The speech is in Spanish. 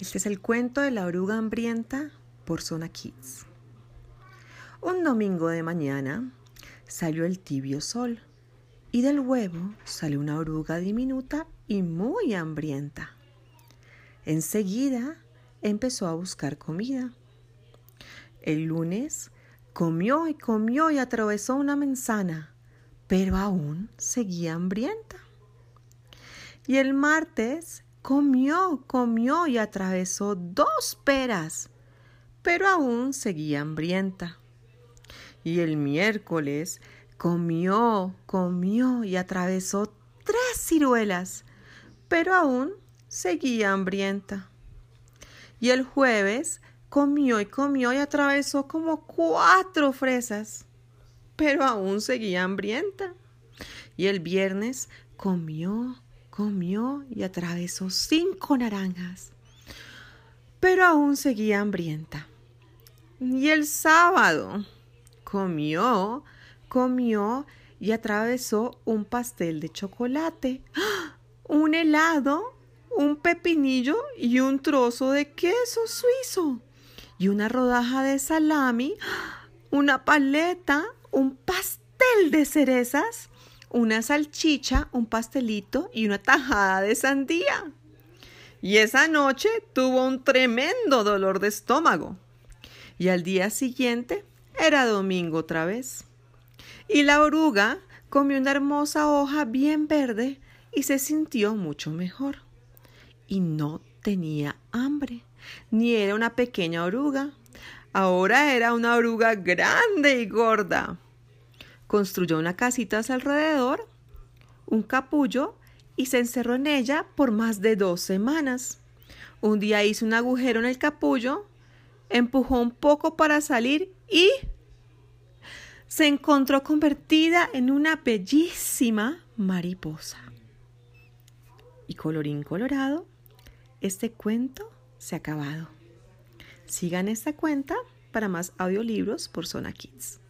Este es el cuento de la oruga hambrienta por Zona Kids. Un domingo de mañana salió el tibio sol y del huevo salió una oruga diminuta y muy hambrienta. Enseguida empezó a buscar comida. El lunes comió y comió y atravesó una manzana, pero aún seguía hambrienta. Y el martes comió, comió y atravesó dos peras, pero aún seguía hambrienta. Y el miércoles comió, comió y atravesó tres ciruelas, pero aún seguía hambrienta. Y el jueves comió y comió y atravesó como cuatro fresas, pero aún seguía hambrienta. Y el viernes comió, comió y atravesó cinco naranjas, pero aún seguía hambrienta. Y el sábado comió, comió y atravesó un pastel de chocolate, un helado, un pepinillo y un trozo de queso suizo y una rodaja de salami, una paleta, un pastel de cerezas una salchicha, un pastelito y una tajada de sandía. Y esa noche tuvo un tremendo dolor de estómago. Y al día siguiente era domingo otra vez. Y la oruga comió una hermosa hoja bien verde y se sintió mucho mejor. Y no tenía hambre, ni era una pequeña oruga. Ahora era una oruga grande y gorda construyó una casita a su alrededor, un capullo, y se encerró en ella por más de dos semanas. Un día hizo un agujero en el capullo, empujó un poco para salir y se encontró convertida en una bellísima mariposa. Y colorín colorado, este cuento se ha acabado. Sigan esta cuenta para más audiolibros por Zona Kids.